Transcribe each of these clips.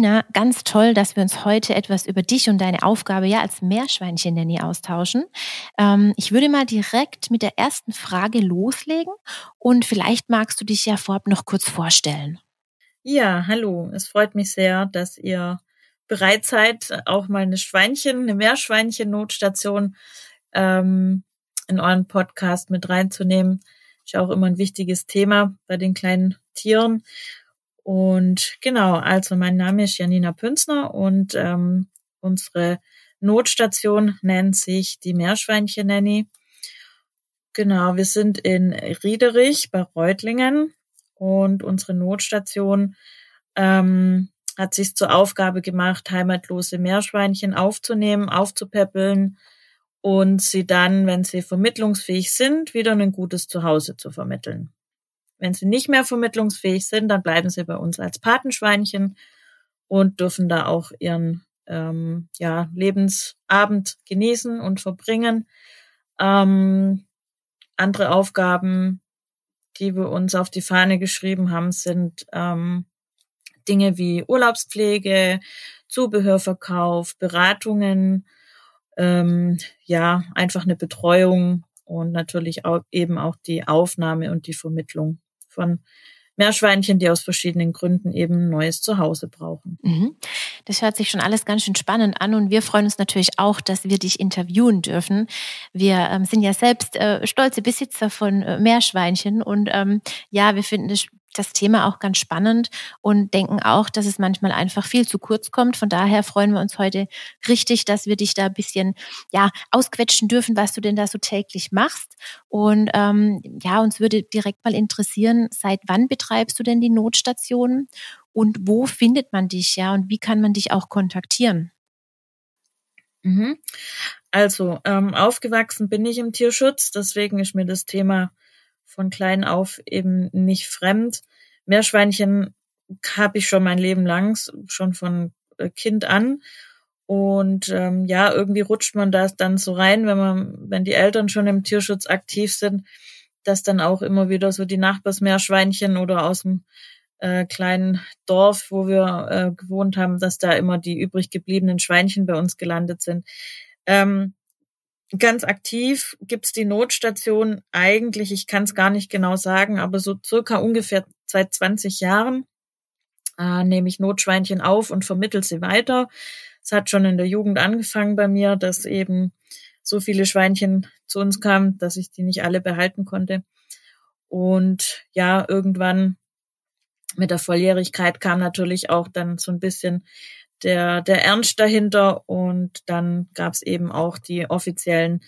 Janina, ganz toll, dass wir uns heute etwas über dich und deine Aufgabe ja als Meerschweinchen-Nanny austauschen. Ähm, ich würde mal direkt mit der ersten Frage loslegen und vielleicht magst du dich ja vorab noch kurz vorstellen. Ja, hallo. Es freut mich sehr, dass ihr bereit seid, auch mal eine Schweinchen, eine Meerschweinchen-Notstation ähm, in euren Podcast mit reinzunehmen. Ist ja auch immer ein wichtiges Thema bei den kleinen Tieren. Und genau, also mein Name ist Janina Pünzner und ähm, unsere Notstation nennt sich die Meerschweinchen-Nanny. Genau, wir sind in Riederich bei Reutlingen und unsere Notstation ähm, hat sich zur Aufgabe gemacht, heimatlose Meerschweinchen aufzunehmen, aufzupäppeln und sie dann, wenn sie vermittlungsfähig sind, wieder ein gutes Zuhause zu vermitteln. Wenn sie nicht mehr vermittlungsfähig sind, dann bleiben sie bei uns als Patenschweinchen und dürfen da auch ihren ähm, ja, Lebensabend genießen und verbringen. Ähm, andere Aufgaben, die wir uns auf die Fahne geschrieben haben, sind ähm, Dinge wie Urlaubspflege, Zubehörverkauf, Beratungen, ähm, ja, einfach eine Betreuung und natürlich auch eben auch die Aufnahme und die Vermittlung von Meerschweinchen, die aus verschiedenen Gründen eben ein neues Zuhause brauchen. Mhm. Das hört sich schon alles ganz schön spannend an und wir freuen uns natürlich auch, dass wir dich interviewen dürfen. Wir ähm, sind ja selbst äh, stolze Besitzer von äh, Meerschweinchen und ähm, ja, wir finden es das Thema auch ganz spannend und denken auch, dass es manchmal einfach viel zu kurz kommt. Von daher freuen wir uns heute richtig, dass wir dich da ein bisschen ja ausquetschen dürfen, was du denn da so täglich machst. Und ähm, ja, uns würde direkt mal interessieren, seit wann betreibst du denn die Notstation und wo findet man dich ja und wie kann man dich auch kontaktieren? Mhm. Also ähm, aufgewachsen bin ich im Tierschutz, deswegen ist mir das Thema von klein auf eben nicht fremd. Meerschweinchen habe ich schon mein Leben lang, schon von äh, Kind an. Und ähm, ja, irgendwie rutscht man da dann so rein, wenn man, wenn die Eltern schon im Tierschutz aktiv sind, dass dann auch immer wieder so die Nachbarsmeerschweinchen oder aus dem äh, kleinen Dorf, wo wir äh, gewohnt haben, dass da immer die übrig gebliebenen Schweinchen bei uns gelandet sind. Ähm, Ganz aktiv gibt's die Notstation eigentlich, ich kann es gar nicht genau sagen, aber so circa ungefähr seit 20 Jahren äh, nehme ich Notschweinchen auf und vermittel sie weiter. Es hat schon in der Jugend angefangen bei mir, dass eben so viele Schweinchen zu uns kamen, dass ich die nicht alle behalten konnte. Und ja, irgendwann mit der Volljährigkeit kam natürlich auch dann so ein bisschen der, der Ernst dahinter und dann gab es eben auch die offiziellen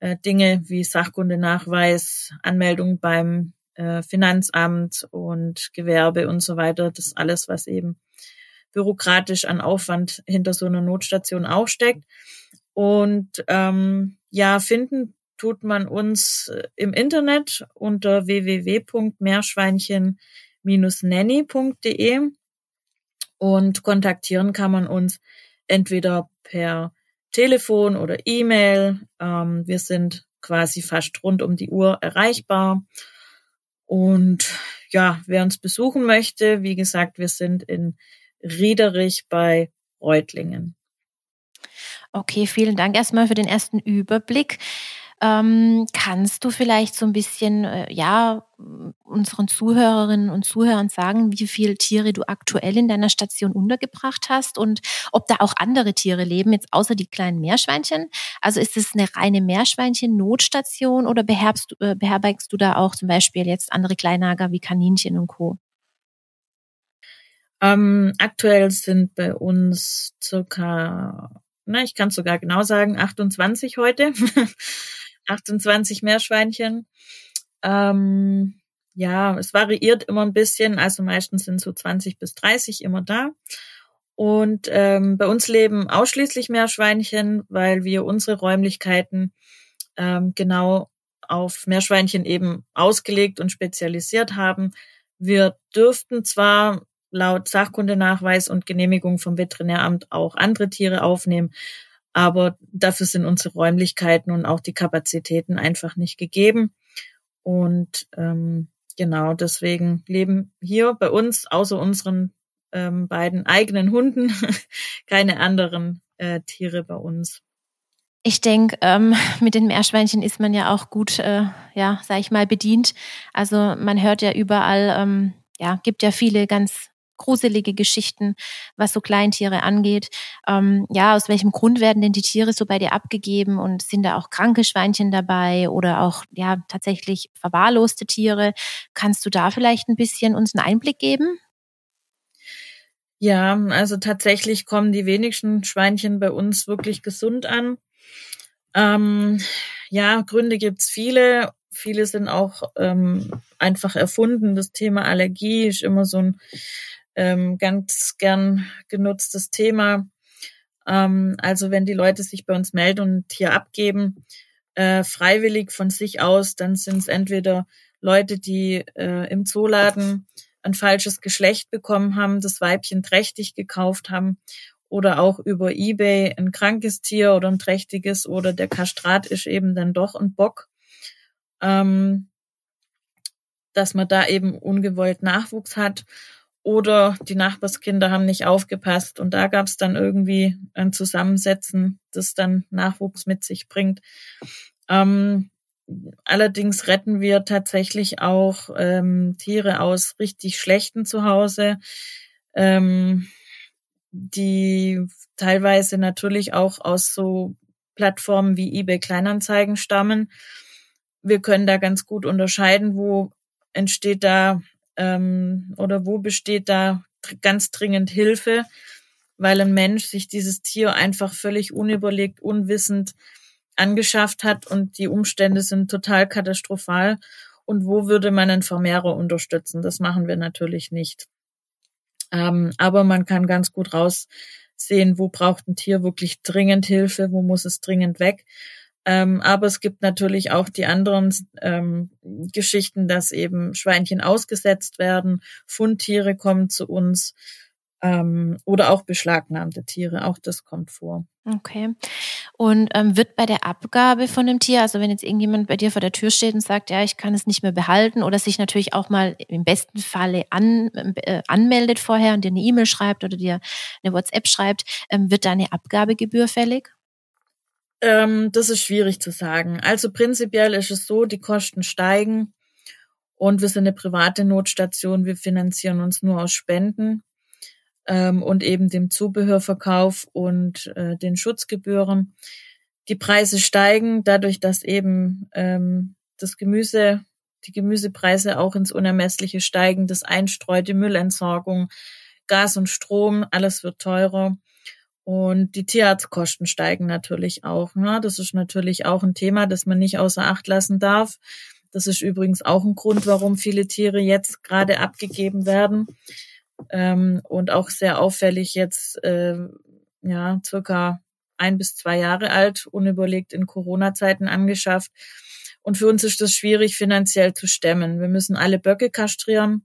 äh, Dinge wie Sachkundenachweis, Anmeldung beim äh, Finanzamt und Gewerbe und so weiter. Das alles, was eben bürokratisch an Aufwand hinter so einer Notstation auch steckt. Und ähm, ja, finden tut man uns äh, im Internet unter www.meerschweinchen-nanny.de und kontaktieren kann man uns entweder per Telefon oder E-Mail. Ähm, wir sind quasi fast rund um die Uhr erreichbar. Und ja, wer uns besuchen möchte, wie gesagt, wir sind in Riederich bei Reutlingen. Okay, vielen Dank erstmal für den ersten Überblick. Ähm, kannst du vielleicht so ein bisschen, äh, ja, unseren Zuhörerinnen und Zuhörern sagen, wie viele Tiere du aktuell in deiner Station untergebracht hast und ob da auch andere Tiere leben, jetzt außer die kleinen Meerschweinchen? Also ist es eine reine Meerschweinchen-Notstation oder beherbst, äh, beherbergst du da auch zum Beispiel jetzt andere Kleinnager wie Kaninchen und Co.? Ähm, aktuell sind bei uns circa, na, ich kann sogar genau sagen, 28 heute. 28 Meerschweinchen. Ähm, ja, es variiert immer ein bisschen, also meistens sind so 20 bis 30 immer da. Und ähm, bei uns leben ausschließlich Meerschweinchen, weil wir unsere Räumlichkeiten ähm, genau auf Meerschweinchen eben ausgelegt und spezialisiert haben. Wir dürften zwar laut Sachkundenachweis und Genehmigung vom Veterinäramt auch andere Tiere aufnehmen, aber dafür sind unsere Räumlichkeiten und auch die Kapazitäten einfach nicht gegeben. Und ähm, genau deswegen leben hier bei uns außer unseren ähm, beiden eigenen Hunden keine anderen äh, Tiere bei uns. Ich denke, ähm, mit den Meerschweinchen ist man ja auch gut, äh, ja, sag ich mal, bedient. Also man hört ja überall, ähm, ja, gibt ja viele ganz gruselige Geschichten, was so Kleintiere angeht. Ähm, ja, aus welchem Grund werden denn die Tiere so bei dir abgegeben und sind da auch kranke Schweinchen dabei oder auch ja tatsächlich verwahrloste Tiere? Kannst du da vielleicht ein bisschen uns einen Einblick geben? Ja, also tatsächlich kommen die wenigsten Schweinchen bei uns wirklich gesund an. Ähm, ja, Gründe gibt's viele. Viele sind auch ähm, einfach erfunden. Das Thema Allergie ist immer so ein ähm, ganz gern genutztes Thema. Ähm, also wenn die Leute sich bei uns melden und Tier abgeben, äh, freiwillig von sich aus, dann sind es entweder Leute, die äh, im Zooladen ein falsches Geschlecht bekommen haben, das Weibchen trächtig gekauft haben oder auch über eBay ein krankes Tier oder ein trächtiges oder der Kastrat ist eben dann doch ein Bock, ähm, dass man da eben ungewollt Nachwuchs hat oder die Nachbarskinder haben nicht aufgepasst und da gab es dann irgendwie ein Zusammensetzen, das dann Nachwuchs mit sich bringt. Ähm, Allerdings retten wir tatsächlich auch ähm, Tiere aus richtig schlechten Zuhause, ähm, die teilweise natürlich auch aus so Plattformen wie eBay Kleinanzeigen stammen. Wir können da ganz gut unterscheiden, wo entsteht da ähm, oder wo besteht da ganz dringend Hilfe, weil ein Mensch sich dieses Tier einfach völlig unüberlegt, unwissend angeschafft hat und die Umstände sind total katastrophal. Und wo würde man einen Vermehrer unterstützen? Das machen wir natürlich nicht. Ähm, aber man kann ganz gut raussehen, wo braucht ein Tier wirklich dringend Hilfe, wo muss es dringend weg. Ähm, aber es gibt natürlich auch die anderen ähm, Geschichten, dass eben Schweinchen ausgesetzt werden, Fundtiere kommen zu uns ähm, oder auch beschlagnahmte Tiere. Auch das kommt vor. Okay. Und ähm, wird bei der Abgabe von dem Tier, also wenn jetzt irgendjemand bei dir vor der Tür steht und sagt, ja, ich kann es nicht mehr behalten oder sich natürlich auch mal im besten Falle an, äh, anmeldet vorher und dir eine E-Mail schreibt oder dir eine WhatsApp schreibt, ähm, wird da eine Abgabegebühr fällig? Ähm, das ist schwierig zu sagen. Also prinzipiell ist es so, die Kosten steigen und wir sind eine private Notstation. Wir finanzieren uns nur aus Spenden ähm, und eben dem Zubehörverkauf und äh, den Schutzgebühren. Die Preise steigen dadurch, dass eben ähm, das Gemüse, die Gemüsepreise auch ins Unermessliche steigen, das Einstreu, die Müllentsorgung, Gas und Strom, alles wird teurer. Und die Tierarztkosten steigen natürlich auch. Ne? Das ist natürlich auch ein Thema, das man nicht außer Acht lassen darf. Das ist übrigens auch ein Grund, warum viele Tiere jetzt gerade abgegeben werden ähm, und auch sehr auffällig jetzt, äh, ja, circa ein bis zwei Jahre alt, unüberlegt in Corona-Zeiten angeschafft. Und für uns ist das schwierig finanziell zu stemmen. Wir müssen alle Böcke kastrieren.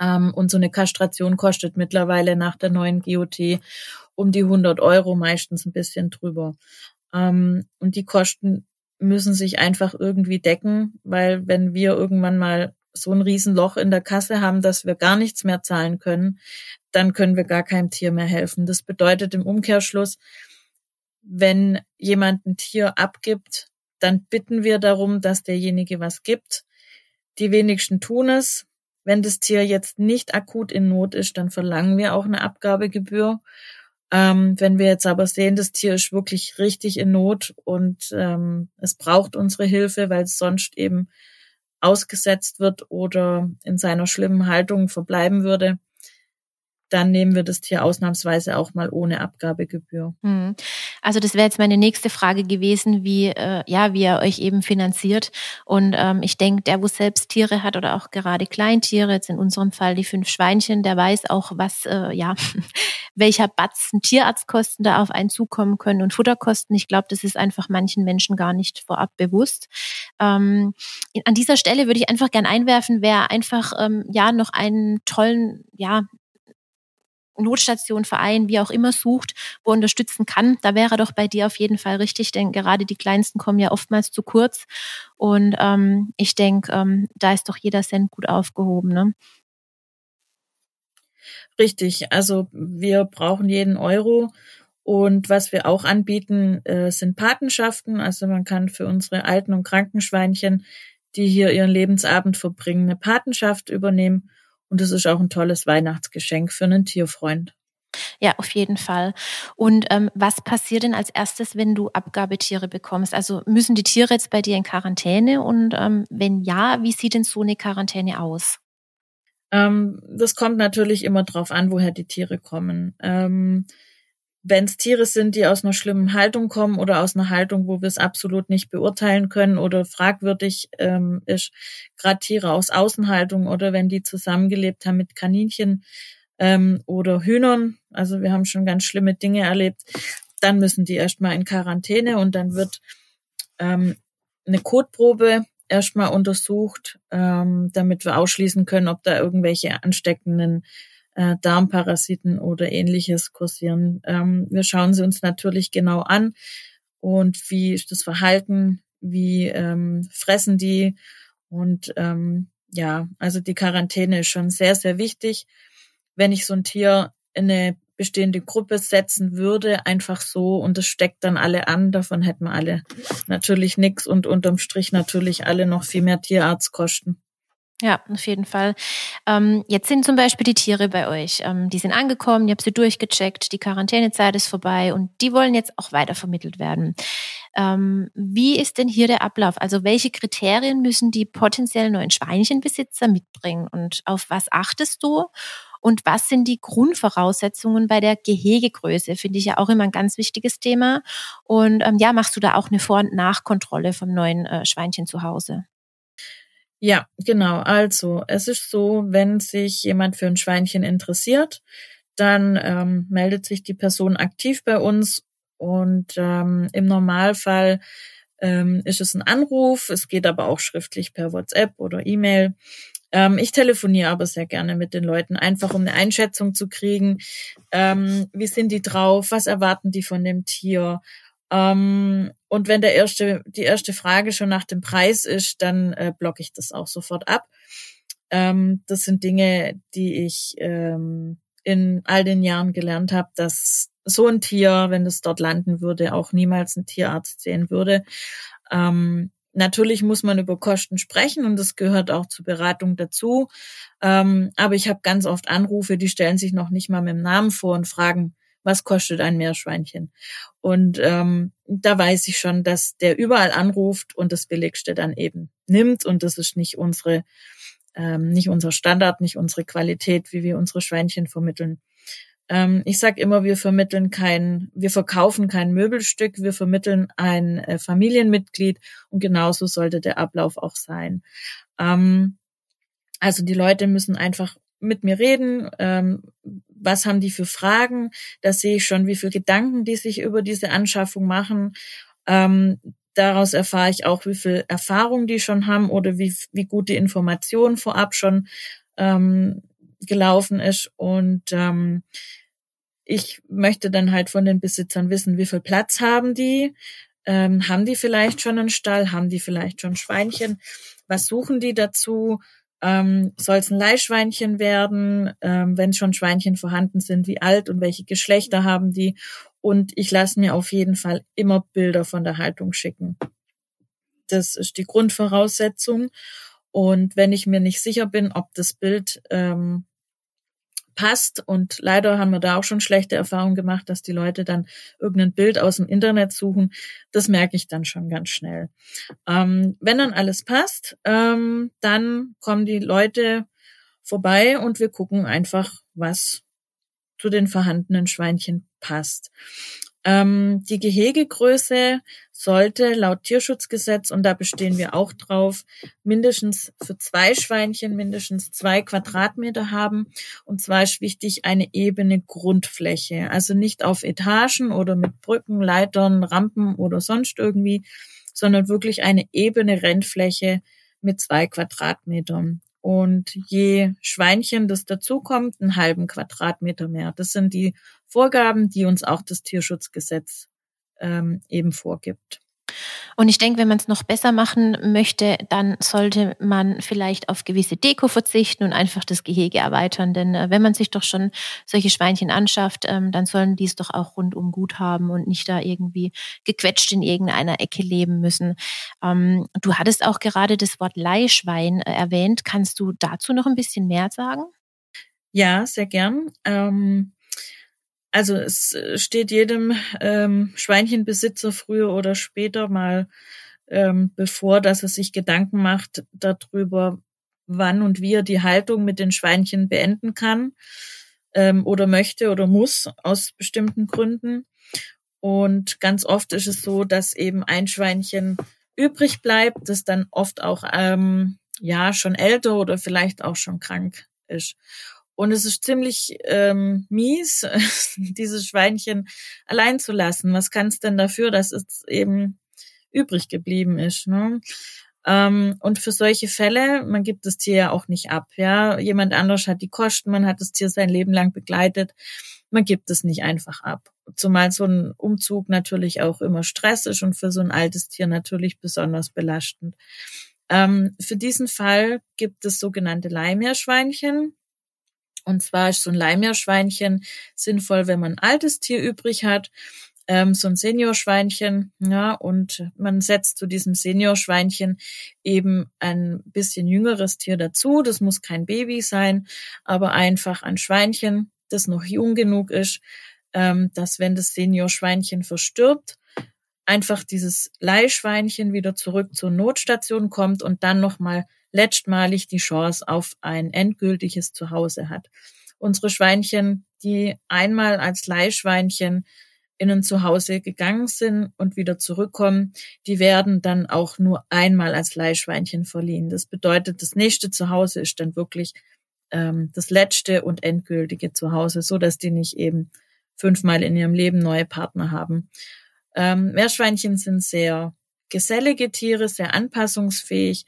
Ähm, und so eine Kastration kostet mittlerweile nach der neuen GOT um die 100 Euro, meistens ein bisschen drüber. Ähm, und die Kosten müssen sich einfach irgendwie decken, weil wenn wir irgendwann mal so ein Riesenloch in der Kasse haben, dass wir gar nichts mehr zahlen können, dann können wir gar keinem Tier mehr helfen. Das bedeutet im Umkehrschluss, wenn jemand ein Tier abgibt, dann bitten wir darum, dass derjenige was gibt. Die wenigsten tun es. Wenn das Tier jetzt nicht akut in Not ist, dann verlangen wir auch eine Abgabegebühr. Ähm, wenn wir jetzt aber sehen, das Tier ist wirklich richtig in Not und ähm, es braucht unsere Hilfe, weil es sonst eben ausgesetzt wird oder in seiner schlimmen Haltung verbleiben würde, dann nehmen wir das Tier ausnahmsweise auch mal ohne Abgabegebühr. Hm. Also das wäre jetzt meine nächste Frage gewesen, wie äh, ja, wie ihr euch eben finanziert. Und ähm, ich denke, der, wo selbst Tiere hat oder auch gerade Kleintiere, jetzt in unserem Fall die fünf Schweinchen, der weiß auch, was äh, ja, welcher Batzen Tierarztkosten da auf einen zukommen können und Futterkosten. Ich glaube, das ist einfach manchen Menschen gar nicht vorab bewusst. Ähm, an dieser Stelle würde ich einfach gern einwerfen, wer einfach ähm, ja noch einen tollen ja Notstation, Verein, wie auch immer sucht, wo unterstützen kann, da wäre doch bei dir auf jeden Fall richtig, denn gerade die Kleinsten kommen ja oftmals zu kurz. Und ähm, ich denke, ähm, da ist doch jeder Cent gut aufgehoben. Ne? Richtig, also wir brauchen jeden Euro. Und was wir auch anbieten, äh, sind Patenschaften. Also man kann für unsere alten und kranken Schweinchen, die hier ihren Lebensabend verbringen, eine Patenschaft übernehmen. Und es ist auch ein tolles Weihnachtsgeschenk für einen Tierfreund. Ja, auf jeden Fall. Und ähm, was passiert denn als erstes, wenn du Abgabetiere bekommst? Also müssen die Tiere jetzt bei dir in Quarantäne? Und ähm, wenn ja, wie sieht denn so eine Quarantäne aus? Ähm, das kommt natürlich immer drauf an, woher die Tiere kommen. Ähm, wenn es Tiere sind, die aus einer schlimmen Haltung kommen oder aus einer Haltung, wo wir es absolut nicht beurteilen können oder fragwürdig ähm, ist, gerade Tiere aus Außenhaltung oder wenn die zusammengelebt haben mit Kaninchen ähm, oder Hühnern, also wir haben schon ganz schlimme Dinge erlebt, dann müssen die erstmal in Quarantäne und dann wird ähm, eine Kotprobe erstmal untersucht, ähm, damit wir ausschließen können, ob da irgendwelche ansteckenden äh, Darmparasiten oder ähnliches kursieren. Ähm, wir schauen sie uns natürlich genau an und wie ist das Verhalten, wie ähm, fressen die und ähm, ja, also die Quarantäne ist schon sehr, sehr wichtig. Wenn ich so ein Tier in eine bestehende Gruppe setzen würde, einfach so und es steckt dann alle an, davon hätten wir alle natürlich nichts und unterm Strich natürlich alle noch viel mehr Tierarztkosten. Ja, auf jeden Fall. Ähm, jetzt sind zum Beispiel die Tiere bei euch. Ähm, die sind angekommen, ihr habt sie durchgecheckt, die Quarantänezeit ist vorbei und die wollen jetzt auch weitervermittelt werden. Ähm, wie ist denn hier der Ablauf? Also welche Kriterien müssen die potenziellen neuen Schweinchenbesitzer mitbringen und auf was achtest du? Und was sind die Grundvoraussetzungen bei der Gehegegröße? Finde ich ja auch immer ein ganz wichtiges Thema. Und ähm, ja, machst du da auch eine Vor- und Nachkontrolle vom neuen äh, Schweinchen zu Hause? Ja, genau. Also es ist so, wenn sich jemand für ein Schweinchen interessiert, dann ähm, meldet sich die Person aktiv bei uns und ähm, im Normalfall ähm, ist es ein Anruf. Es geht aber auch schriftlich per WhatsApp oder E-Mail. Ähm, ich telefoniere aber sehr gerne mit den Leuten, einfach um eine Einschätzung zu kriegen. Ähm, wie sind die drauf? Was erwarten die von dem Tier? Ähm, und wenn der erste, die erste Frage schon nach dem Preis ist, dann äh, blocke ich das auch sofort ab. Ähm, das sind Dinge, die ich ähm, in all den Jahren gelernt habe, dass so ein Tier, wenn es dort landen würde, auch niemals ein Tierarzt sehen würde. Ähm, natürlich muss man über Kosten sprechen und das gehört auch zur Beratung dazu. Ähm, aber ich habe ganz oft Anrufe, die stellen sich noch nicht mal mit dem Namen vor und fragen, was kostet ein Meerschweinchen? Und ähm, da weiß ich schon, dass der überall anruft und das Billigste dann eben nimmt. Und das ist nicht unsere, ähm, nicht unser Standard, nicht unsere Qualität, wie wir unsere Schweinchen vermitteln. Ähm, ich sage immer, wir vermitteln kein, wir verkaufen kein Möbelstück, wir vermitteln ein äh, Familienmitglied und genauso sollte der Ablauf auch sein. Ähm, also die Leute müssen einfach mit mir reden, ähm, was haben die für Fragen, da sehe ich schon, wie viele Gedanken die sich über diese Anschaffung machen. Ähm, daraus erfahre ich auch, wie viel Erfahrung die schon haben oder wie, wie gut die Information vorab schon ähm, gelaufen ist. Und ähm, ich möchte dann halt von den Besitzern wissen, wie viel Platz haben die, ähm, haben die vielleicht schon einen Stall, haben die vielleicht schon Schweinchen, was suchen die dazu, ähm, Soll es ein Leihschweinchen werden? Ähm, wenn schon Schweinchen vorhanden sind, wie alt und welche Geschlechter haben die? Und ich lasse mir auf jeden Fall immer Bilder von der Haltung schicken. Das ist die Grundvoraussetzung. Und wenn ich mir nicht sicher bin, ob das Bild ähm, passt. Und leider haben wir da auch schon schlechte Erfahrungen gemacht, dass die Leute dann irgendein Bild aus dem Internet suchen. Das merke ich dann schon ganz schnell. Ähm, wenn dann alles passt, ähm, dann kommen die Leute vorbei und wir gucken einfach, was zu den vorhandenen Schweinchen passt. Ähm, die Gehegegröße sollte laut Tierschutzgesetz, und da bestehen wir auch drauf, mindestens für zwei Schweinchen mindestens zwei Quadratmeter haben. Und zwar ist wichtig eine ebene Grundfläche. Also nicht auf Etagen oder mit Brücken, Leitern, Rampen oder sonst irgendwie, sondern wirklich eine ebene Rennfläche mit zwei Quadratmetern. Und je Schweinchen das dazukommt, einen halben Quadratmeter mehr. Das sind die Vorgaben, die uns auch das Tierschutzgesetz ähm, eben vorgibt. Und ich denke, wenn man es noch besser machen möchte, dann sollte man vielleicht auf gewisse Deko verzichten und einfach das Gehege erweitern. Denn äh, wenn man sich doch schon solche Schweinchen anschafft, ähm, dann sollen die es doch auch rundum gut haben und nicht da irgendwie gequetscht in irgendeiner Ecke leben müssen. Ähm, du hattest auch gerade das Wort Leihschwein äh, erwähnt. Kannst du dazu noch ein bisschen mehr sagen? Ja, sehr gern. Ähm also es äh, steht jedem ähm, Schweinchenbesitzer früher oder später mal ähm, bevor, dass er sich Gedanken macht darüber, wann und wie er die Haltung mit den Schweinchen beenden kann ähm, oder möchte oder muss aus bestimmten Gründen. Und ganz oft ist es so, dass eben ein Schweinchen übrig bleibt, das dann oft auch ähm, ja schon älter oder vielleicht auch schon krank ist. Und es ist ziemlich ähm, mies, dieses Schweinchen allein zu lassen. Was kann es denn dafür, dass es eben übrig geblieben ist? Ne? Ähm, und für solche Fälle, man gibt das Tier ja auch nicht ab. Ja, jemand anders hat die Kosten, man hat das Tier sein Leben lang begleitet. Man gibt es nicht einfach ab. Zumal so ein Umzug natürlich auch immer Stress ist und für so ein altes Tier natürlich besonders belastend. Ähm, für diesen Fall gibt es sogenannte Leihmeerschweinchen. Und zwar ist so ein Leihmeerschweinchen sinnvoll, wenn man ein altes Tier übrig hat, ähm, so ein Seniorschweinchen, ja, und man setzt zu diesem Seniorschweinchen eben ein bisschen jüngeres Tier dazu. Das muss kein Baby sein, aber einfach ein Schweinchen, das noch jung genug ist, ähm, dass wenn das Seniorschweinchen verstirbt, einfach dieses Leihschweinchen wieder zurück zur Notstation kommt und dann nochmal letztmalig die Chance auf ein endgültiges Zuhause hat. Unsere Schweinchen, die einmal als Leihschweinchen in ein Zuhause gegangen sind und wieder zurückkommen, die werden dann auch nur einmal als Leihschweinchen verliehen. Das bedeutet, das nächste Zuhause ist dann wirklich ähm, das letzte und endgültige Zuhause, so dass die nicht eben fünfmal in ihrem Leben neue Partner haben. Ähm, Meerschweinchen sind sehr gesellige Tiere, sehr anpassungsfähig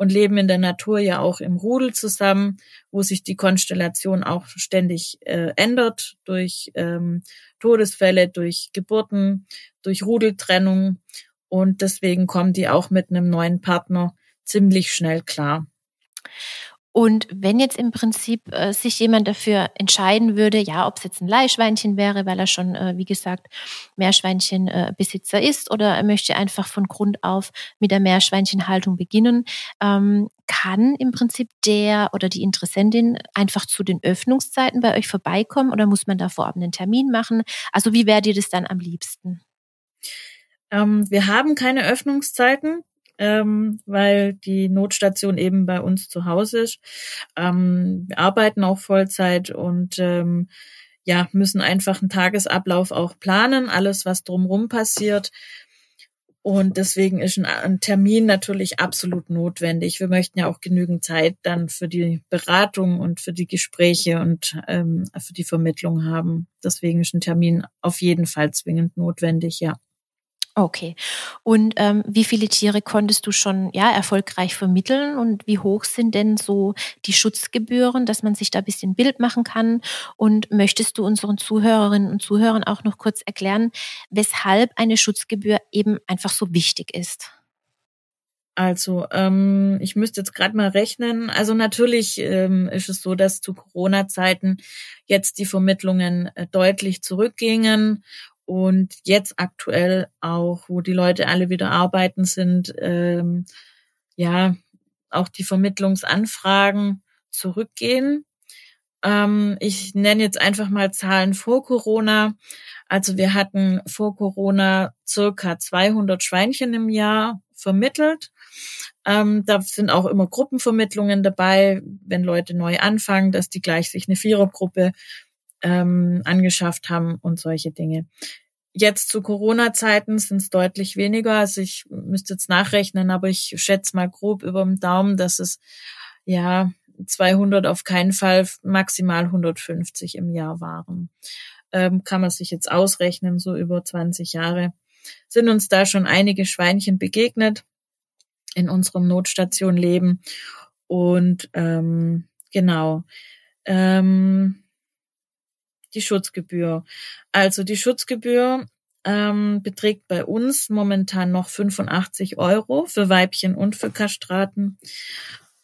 und leben in der Natur ja auch im Rudel zusammen, wo sich die Konstellation auch ständig äh, ändert durch ähm, Todesfälle, durch Geburten, durch Rudeltrennung. Und deswegen kommen die auch mit einem neuen Partner ziemlich schnell klar. Und wenn jetzt im Prinzip äh, sich jemand dafür entscheiden würde, ja, ob es jetzt ein Leihschweinchen wäre, weil er schon, äh, wie gesagt, Meerschweinchenbesitzer äh, ist, oder er möchte einfach von Grund auf mit der Meerschweinchenhaltung beginnen, ähm, kann im Prinzip der oder die Interessentin einfach zu den Öffnungszeiten bei euch vorbeikommen oder muss man da vorab einen Termin machen? Also wie wäre dir das dann am liebsten? Ähm, wir haben keine Öffnungszeiten ähm, weil die Notstation eben bei uns zu Hause ist. Ähm, wir arbeiten auch Vollzeit und ähm, ja, müssen einfach einen Tagesablauf auch planen, alles, was drumherum passiert. Und deswegen ist ein, ein, Termin natürlich absolut notwendig. Wir möchten ja auch genügend Zeit dann für die Beratung und für die Gespräche und ähm, für die Vermittlung haben. Deswegen ist ein Termin auf jeden Fall zwingend notwendig, ja. Okay. Und ähm, wie viele Tiere konntest du schon ja erfolgreich vermitteln und wie hoch sind denn so die Schutzgebühren, dass man sich da ein bisschen Bild machen kann? Und möchtest du unseren Zuhörerinnen und Zuhörern auch noch kurz erklären, weshalb eine Schutzgebühr eben einfach so wichtig ist? Also, ähm, ich müsste jetzt gerade mal rechnen. Also natürlich ähm, ist es so, dass zu Corona-Zeiten jetzt die Vermittlungen äh, deutlich zurückgingen und jetzt aktuell auch, wo die Leute alle wieder arbeiten sind, ähm, ja, auch die Vermittlungsanfragen zurückgehen. Ähm, ich nenne jetzt einfach mal Zahlen vor Corona. Also wir hatten vor Corona circa 200 Schweinchen im Jahr vermittelt. Ähm, da sind auch immer Gruppenvermittlungen dabei, wenn Leute neu anfangen, dass die gleich sich eine Vierergruppe ähm, angeschafft haben und solche Dinge. Jetzt zu Corona-Zeiten sind es deutlich weniger. Also ich müsste jetzt nachrechnen, aber ich schätze mal grob über dem Daumen, dass es ja 200 auf keinen Fall, maximal 150 im Jahr waren. Ähm, kann man sich jetzt ausrechnen, so über 20 Jahre sind uns da schon einige Schweinchen begegnet in unserem Notstation-Leben. Und ähm, genau, ähm, die Schutzgebühr. Also die Schutzgebühr ähm, beträgt bei uns momentan noch 85 Euro für Weibchen und für Kastraten.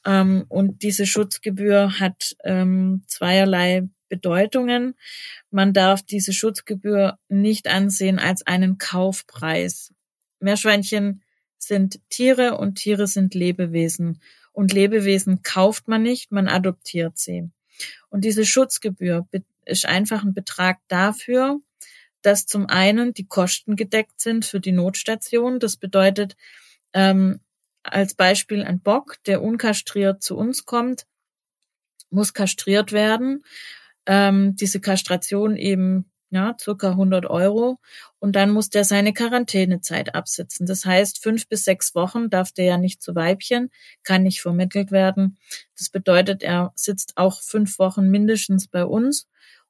Ähm, und diese Schutzgebühr hat ähm, zweierlei Bedeutungen. Man darf diese Schutzgebühr nicht ansehen als einen Kaufpreis. Meerschweinchen sind Tiere und Tiere sind Lebewesen. Und Lebewesen kauft man nicht, man adoptiert sie. Und diese Schutzgebühr ist einfach ein Betrag dafür, dass zum einen die Kosten gedeckt sind für die Notstation. Das bedeutet, ähm, als Beispiel ein Bock, der unkastriert zu uns kommt, muss kastriert werden. Ähm, diese Kastration eben ja, circa 100 Euro. Und dann muss der seine Quarantänezeit absitzen. Das heißt, fünf bis sechs Wochen darf der ja nicht zu Weibchen, kann nicht vermittelt werden. Das bedeutet, er sitzt auch fünf Wochen mindestens bei uns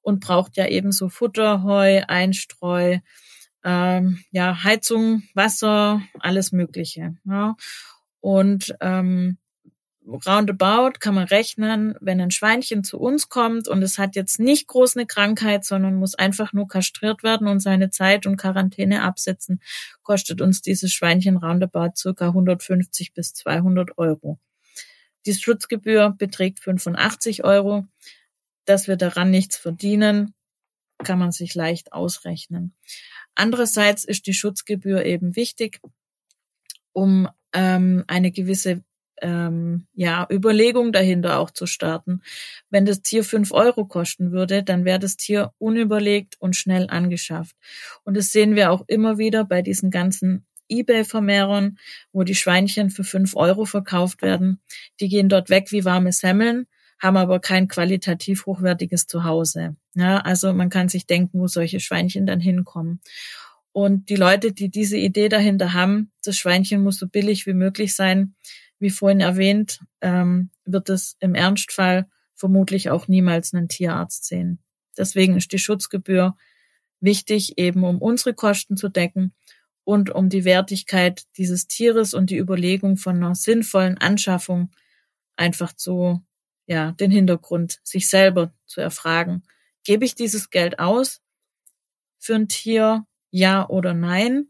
und braucht ja ebenso Futter, Heu, Einstreu, ähm, ja, Heizung, Wasser, alles Mögliche. Ja. Und ähm, roundabout kann man rechnen, wenn ein Schweinchen zu uns kommt und es hat jetzt nicht groß eine Krankheit, sondern muss einfach nur kastriert werden und seine Zeit und Quarantäne absetzen, kostet uns dieses Schweinchen roundabout circa 150 bis 200 Euro. Die Schutzgebühr beträgt 85 Euro. Dass wir daran nichts verdienen, kann man sich leicht ausrechnen. Andererseits ist die Schutzgebühr eben wichtig, um ähm, eine gewisse ähm, ja, Überlegung dahinter auch zu starten. Wenn das Tier fünf Euro kosten würde, dann wäre das Tier unüberlegt und schnell angeschafft. Und das sehen wir auch immer wieder bei diesen ganzen Ebay-Vermehrern, wo die Schweinchen für fünf Euro verkauft werden. Die gehen dort weg wie warme Semmeln, haben aber kein qualitativ hochwertiges Zuhause. Ja, also man kann sich denken, wo solche Schweinchen dann hinkommen. Und die Leute, die diese Idee dahinter haben, das Schweinchen muss so billig wie möglich sein, wie vorhin erwähnt, ähm, wird es im Ernstfall vermutlich auch niemals einen Tierarzt sehen. Deswegen ist die Schutzgebühr wichtig, eben um unsere Kosten zu decken und um die Wertigkeit dieses Tieres und die Überlegung von einer sinnvollen Anschaffung einfach zu, ja, den Hintergrund sich selber zu erfragen. Gebe ich dieses Geld aus für ein Tier, ja oder nein?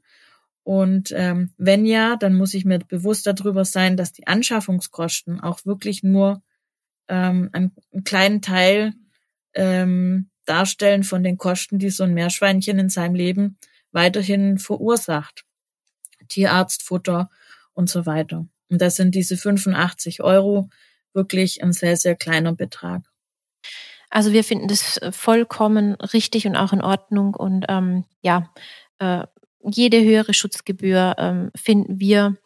Und ähm, wenn ja, dann muss ich mir bewusst darüber sein, dass die Anschaffungskosten auch wirklich nur ähm, einen, einen kleinen Teil ähm, darstellen von den Kosten, die so ein Meerschweinchen in seinem Leben weiterhin verursacht. Tierarzt, Futter und so weiter. Und das sind diese 85 Euro wirklich ein sehr, sehr kleiner Betrag. Also wir finden das vollkommen richtig und auch in Ordnung und ähm, ja, äh, jede höhere Schutzgebühr ähm, finden wir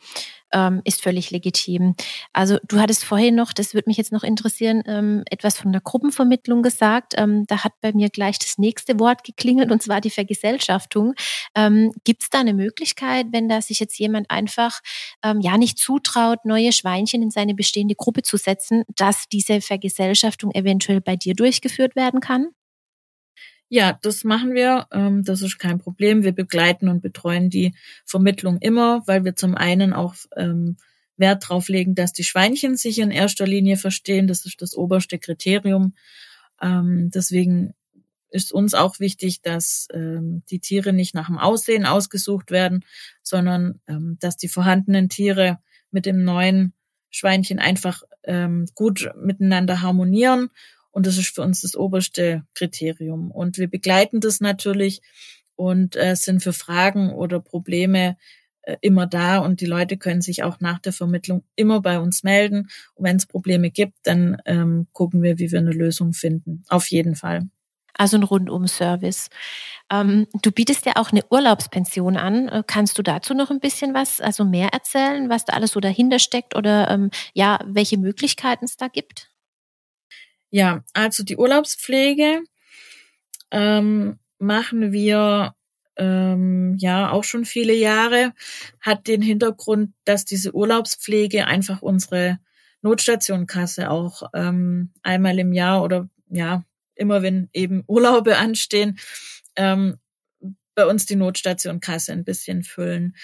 ähm, ist völlig legitim. Also du hattest vorhin noch, das würde mich jetzt noch interessieren, ähm, etwas von der Gruppenvermittlung gesagt. Ähm, da hat bei mir gleich das nächste Wort geklingelt und zwar die Vergesellschaftung. Ähm, Gibt es da eine Möglichkeit, wenn da sich jetzt jemand einfach ähm, ja nicht zutraut, neue Schweinchen in seine bestehende Gruppe zu setzen, dass diese Vergesellschaftung eventuell bei dir durchgeführt werden kann? Ja, das machen wir. Ähm, das ist kein Problem. Wir begleiten und betreuen die Vermittlung immer, weil wir zum einen auch ähm, Wert drauf legen, dass die Schweinchen sich in erster Linie verstehen. Das ist das oberste Kriterium. Ähm, deswegen ist uns auch wichtig, dass die Tiere nicht nach dem Aussehen ausgesucht werden, sondern dass die vorhandenen Tiere mit dem neuen Schweinchen einfach gut miteinander harmonieren und das ist für uns das oberste Kriterium. Und wir begleiten das natürlich und äh, sind für Fragen oder Probleme äh, immer da. Und die Leute können sich auch nach der Vermittlung immer bei uns melden. Und wenn es Probleme gibt, dann ähm, gucken wir, wie wir eine Lösung finden. Auf jeden Fall. Also ein Rundum-Service. Ähm, du bietest ja auch eine Urlaubspension an. Äh, kannst du dazu noch ein bisschen was, also mehr erzählen, was da alles so dahinter steckt oder ähm, ja, welche Möglichkeiten es da gibt? Ja, also die Urlaubspflege ähm, machen wir ähm, ja auch schon viele Jahre, hat den Hintergrund, dass diese Urlaubspflege einfach unsere Notstationkasse auch ähm, einmal im Jahr oder ja, immer wenn eben Urlaube anstehen, ähm, bei uns die Notstationkasse ein bisschen füllen.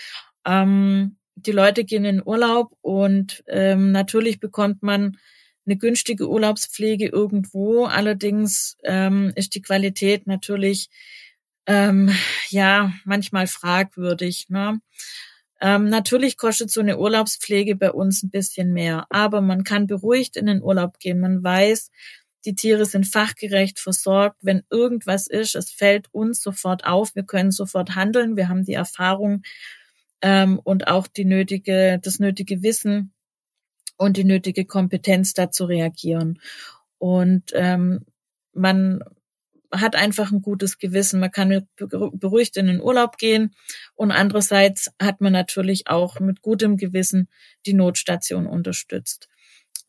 Ähm, die Leute gehen in Urlaub und ähm, natürlich bekommt man eine günstige Urlaubspflege irgendwo. Allerdings ähm, ist die Qualität natürlich ähm, ja manchmal fragwürdig. Ne? Ähm, natürlich kostet so eine Urlaubspflege bei uns ein bisschen mehr, aber man kann beruhigt in den Urlaub gehen. Man weiß, die Tiere sind fachgerecht versorgt. Wenn irgendwas ist, es fällt uns sofort auf. Wir können sofort handeln. Wir haben die Erfahrung ähm, und auch die nötige, das nötige Wissen und die nötige Kompetenz, da zu reagieren. Und ähm, man hat einfach ein gutes Gewissen. Man kann beruhigt in den Urlaub gehen und andererseits hat man natürlich auch mit gutem Gewissen die Notstation unterstützt.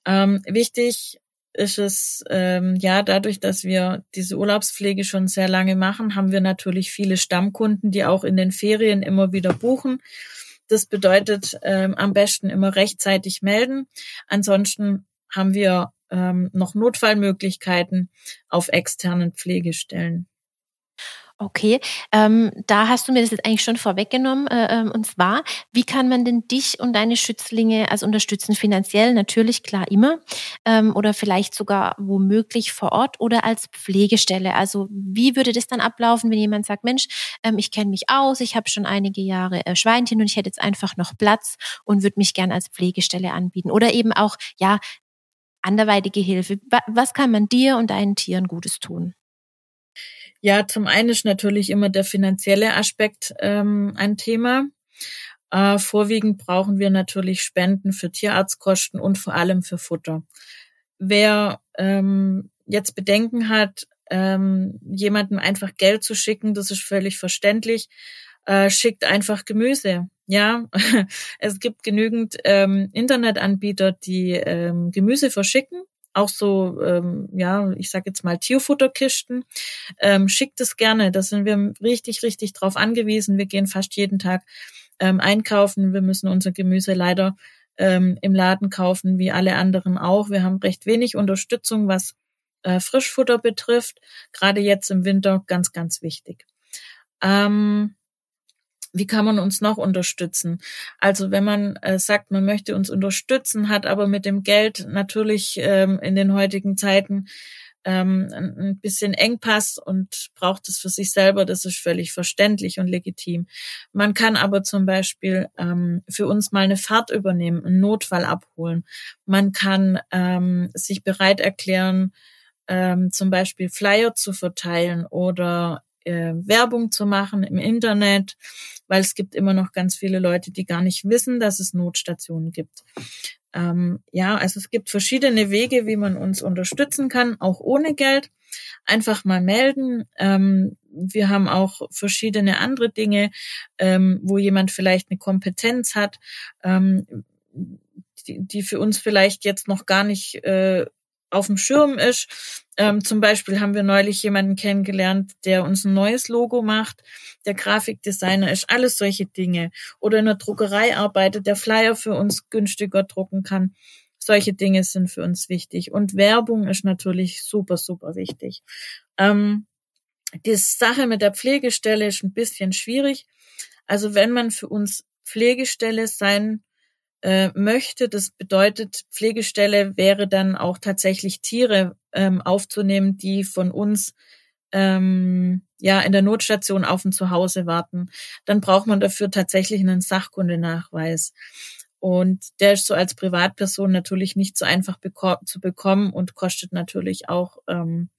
Ähm, wichtig ist es, ähm, ja, dadurch, dass wir diese Urlaubspflege schon sehr lange machen, haben wir natürlich viele Stammkunden, die auch in den Ferien immer wieder buchen. Das bedeutet, ähm, am besten immer rechtzeitig melden. Ansonsten haben wir ähm, noch Notfallmöglichkeiten auf externen Pflegestellen. Okay, ähm, da hast du mir das jetzt eigentlich schon vorweggenommen. Äh, ähm, und zwar, wie kann man denn dich und deine Schützlinge also unterstützen? Finanziell natürlich, klar immer. Ähm, oder vielleicht sogar womöglich vor Ort oder als Pflegestelle. Also wie würde das dann ablaufen, wenn jemand sagt, Mensch, ähm, ich kenne mich aus, ich habe schon einige Jahre äh, Schweinchen und ich hätte jetzt einfach noch Platz und würde mich gern als Pflegestelle anbieten. Oder eben auch, ja, anderweitige Hilfe. Was kann man dir und deinen Tieren Gutes tun? Ja, zum einen ist natürlich immer der finanzielle Aspekt ähm, ein Thema. Äh, vorwiegend brauchen wir natürlich Spenden für Tierarztkosten und vor allem für Futter. Wer ähm, jetzt Bedenken hat, ähm, jemandem einfach Geld zu schicken, das ist völlig verständlich. Äh, schickt einfach Gemüse. Ja, es gibt genügend ähm, Internetanbieter, die ähm, Gemüse verschicken auch so, ähm, ja, ich sage jetzt mal Tierfutterkisten. Ähm, schickt es gerne. Da sind wir richtig, richtig drauf angewiesen. Wir gehen fast jeden Tag ähm, einkaufen. Wir müssen unser Gemüse leider ähm, im Laden kaufen, wie alle anderen auch. Wir haben recht wenig Unterstützung, was äh, Frischfutter betrifft. Gerade jetzt im Winter ganz, ganz wichtig. Ähm, wie kann man uns noch unterstützen? Also wenn man äh, sagt, man möchte uns unterstützen, hat aber mit dem Geld natürlich ähm, in den heutigen Zeiten ähm, ein bisschen Engpass und braucht es für sich selber, das ist völlig verständlich und legitim. Man kann aber zum Beispiel ähm, für uns mal eine Fahrt übernehmen, einen Notfall abholen. Man kann ähm, sich bereit erklären, ähm, zum Beispiel Flyer zu verteilen oder äh, Werbung zu machen im Internet, weil es gibt immer noch ganz viele Leute, die gar nicht wissen, dass es Notstationen gibt. Ähm, ja, also es gibt verschiedene Wege, wie man uns unterstützen kann, auch ohne Geld. Einfach mal melden. Ähm, wir haben auch verschiedene andere Dinge, ähm, wo jemand vielleicht eine Kompetenz hat, ähm, die, die für uns vielleicht jetzt noch gar nicht äh, auf dem Schirm ist. Ähm, zum Beispiel haben wir neulich jemanden kennengelernt, der uns ein neues Logo macht, der Grafikdesigner ist, alles solche Dinge. Oder in der Druckerei arbeitet, der Flyer für uns günstiger drucken kann. Solche Dinge sind für uns wichtig. Und Werbung ist natürlich super, super wichtig. Ähm, die Sache mit der Pflegestelle ist ein bisschen schwierig. Also wenn man für uns Pflegestelle sein äh, möchte. Das bedeutet, Pflegestelle wäre dann auch tatsächlich Tiere ähm, aufzunehmen, die von uns ähm, ja in der Notstation auf ein Zuhause warten. Dann braucht man dafür tatsächlich einen Sachkundenachweis. Und der ist so als Privatperson natürlich nicht so einfach beko zu bekommen und kostet natürlich auch ähm,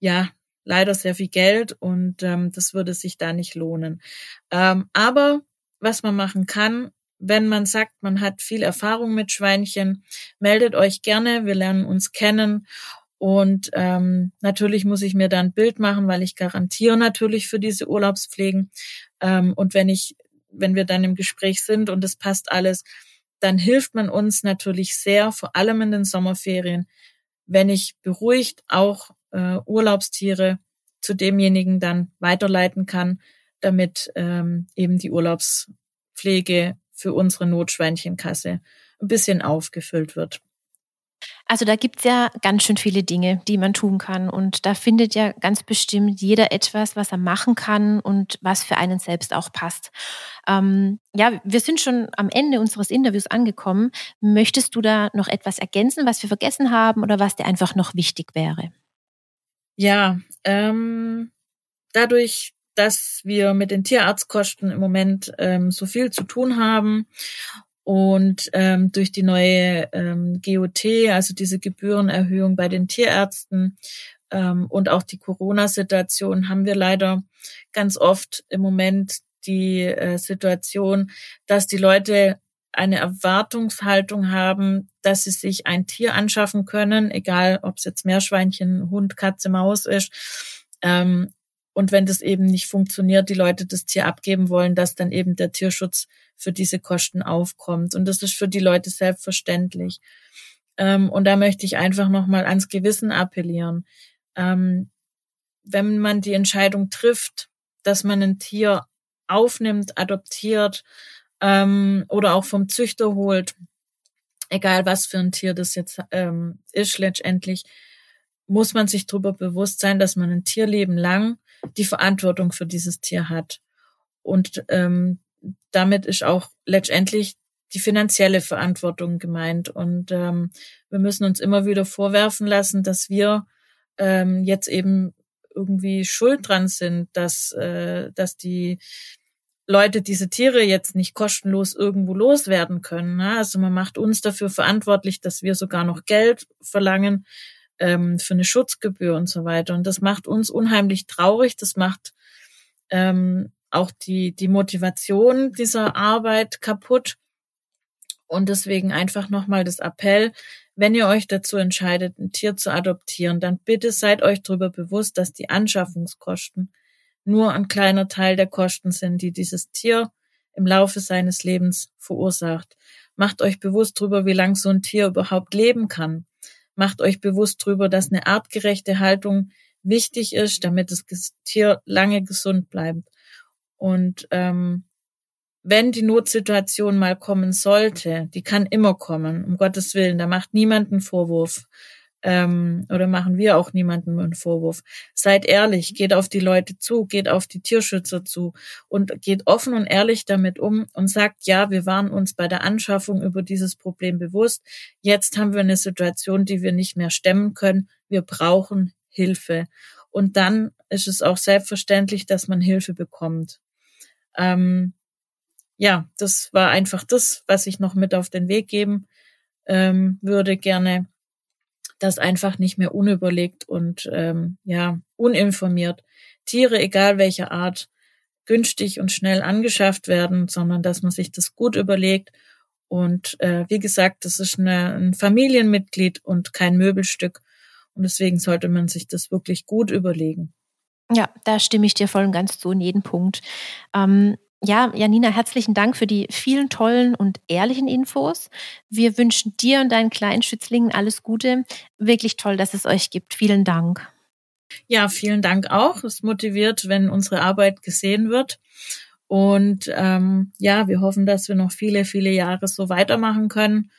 ja leider sehr viel Geld und ähm, das würde sich da nicht lohnen. Ähm, aber was man machen kann, wenn man sagt, man hat viel Erfahrung mit Schweinchen, meldet euch gerne, wir lernen uns kennen. Und ähm, natürlich muss ich mir da ein Bild machen, weil ich garantiere natürlich für diese Urlaubspflegen. Ähm, und wenn ich, wenn wir dann im Gespräch sind und es passt alles, dann hilft man uns natürlich sehr, vor allem in den Sommerferien, wenn ich beruhigt auch äh, Urlaubstiere zu demjenigen dann weiterleiten kann, damit ähm, eben die Urlaubspflege für unsere Notschweinchenkasse ein bisschen aufgefüllt wird. Also da gibt's ja ganz schön viele Dinge, die man tun kann. Und da findet ja ganz bestimmt jeder etwas, was er machen kann und was für einen selbst auch passt. Ähm, ja, wir sind schon am Ende unseres Interviews angekommen. Möchtest du da noch etwas ergänzen, was wir vergessen haben oder was dir einfach noch wichtig wäre? Ja, ähm, dadurch, dass wir mit den Tierarztkosten im Moment ähm, so viel zu tun haben und ähm, durch die neue ähm, GOT, also diese Gebührenerhöhung bei den Tierärzten ähm, und auch die Corona-Situation, haben wir leider ganz oft im Moment die äh, Situation, dass die Leute eine Erwartungshaltung haben, dass sie sich ein Tier anschaffen können, egal ob es jetzt Meerschweinchen, Hund, Katze, Maus ist. Ähm, und wenn das eben nicht funktioniert, die Leute das Tier abgeben wollen, dass dann eben der Tierschutz für diese Kosten aufkommt. Und das ist für die Leute selbstverständlich. Ähm, und da möchte ich einfach nochmal ans Gewissen appellieren. Ähm, wenn man die Entscheidung trifft, dass man ein Tier aufnimmt, adoptiert ähm, oder auch vom Züchter holt, egal was für ein Tier das jetzt ähm, ist letztendlich, muss man sich darüber bewusst sein, dass man ein Tierleben lang die Verantwortung für dieses Tier hat. Und ähm, damit ist auch letztendlich die finanzielle Verantwortung gemeint. Und ähm, wir müssen uns immer wieder vorwerfen lassen, dass wir ähm, jetzt eben irgendwie schuld dran sind, dass, äh, dass die Leute diese Tiere jetzt nicht kostenlos irgendwo loswerden können. Ne? Also man macht uns dafür verantwortlich, dass wir sogar noch Geld verlangen, ähm, für eine Schutzgebühr und so weiter. Und das macht uns unheimlich traurig. Das macht ähm, auch die, die Motivation dieser Arbeit kaputt. Und deswegen einfach nochmal das Appell, wenn ihr euch dazu entscheidet, ein Tier zu adoptieren, dann bitte seid euch darüber bewusst, dass die Anschaffungskosten nur ein kleiner Teil der Kosten sind, die dieses Tier im Laufe seines Lebens verursacht. Macht euch bewusst darüber, wie lang so ein Tier überhaupt leben kann. Macht euch bewusst darüber, dass eine artgerechte Haltung wichtig ist, damit das Tier lange gesund bleibt. Und ähm, wenn die Notsituation mal kommen sollte, die kann immer kommen, um Gottes Willen, da macht niemand einen Vorwurf ähm, oder machen wir auch niemandem einen Vorwurf. Seid ehrlich, geht auf die Leute zu, geht auf die Tierschützer zu und geht offen und ehrlich damit um und sagt, ja, wir waren uns bei der Anschaffung über dieses Problem bewusst. Jetzt haben wir eine Situation, die wir nicht mehr stemmen können. Wir brauchen Hilfe. Und dann ist es auch selbstverständlich, dass man Hilfe bekommt. Ähm, ja, das war einfach das, was ich noch mit auf den Weg geben ähm, würde gerne das einfach nicht mehr unüberlegt und ähm, ja uninformiert Tiere, egal welcher Art, günstig und schnell angeschafft werden, sondern dass man sich das gut überlegt. Und äh, wie gesagt, das ist eine, ein Familienmitglied und kein Möbelstück. Und deswegen sollte man sich das wirklich gut überlegen. Ja, da stimme ich dir voll und ganz zu in jedem Punkt. Ähm, ja, Janina, herzlichen Dank für die vielen tollen und ehrlichen Infos. Wir wünschen dir und deinen kleinen Schützlingen alles Gute. Wirklich toll, dass es euch gibt. Vielen Dank. Ja, vielen Dank auch. Es motiviert, wenn unsere Arbeit gesehen wird. Und ähm, ja, wir hoffen, dass wir noch viele, viele Jahre so weitermachen können.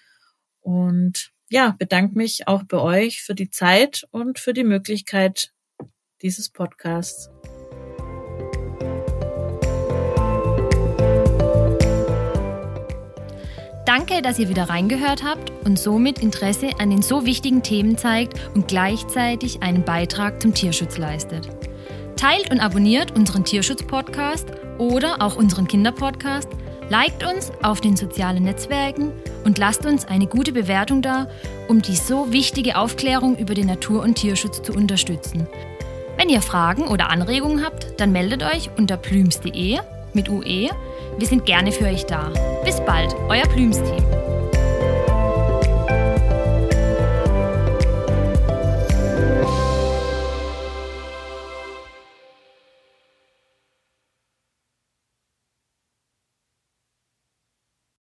Und ja, bedanke mich auch bei euch für die Zeit und für die Möglichkeit dieses Podcasts. Danke, dass ihr wieder reingehört habt und somit Interesse an den so wichtigen Themen zeigt und gleichzeitig einen Beitrag zum Tierschutz leistet. Teilt und abonniert unseren Tierschutz-Podcast oder auch unseren Kinderpodcast, liked uns auf den sozialen Netzwerken und lasst uns eine gute Bewertung da, um die so wichtige Aufklärung über den Natur- und Tierschutz zu unterstützen. Wenn ihr Fragen oder Anregungen habt, dann meldet euch unter plüms.de mit UE wir sind gerne für euch da. Bis bald, euer Blümsteam.